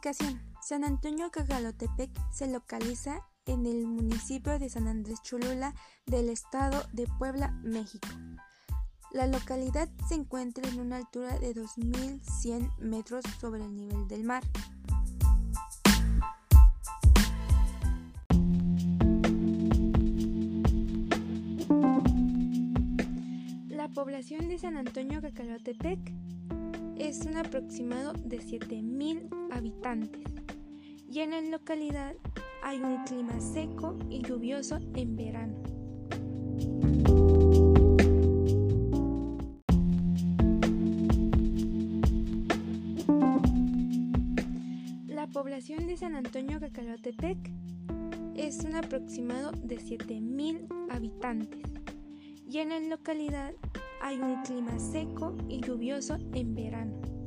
San Antonio Cagalotepec se localiza en el municipio de San Andrés Cholula del estado de Puebla, México. La localidad se encuentra en una altura de 2.100 metros sobre el nivel del mar. La población de San Antonio Cacalotepec es un aproximado de 7.000 habitantes y en la localidad hay un clima seco y lluvioso en verano. La población de San Antonio Cacalotepec es un aproximado de 7.000 habitantes y en la localidad hay un clima seco y lluvioso en verano.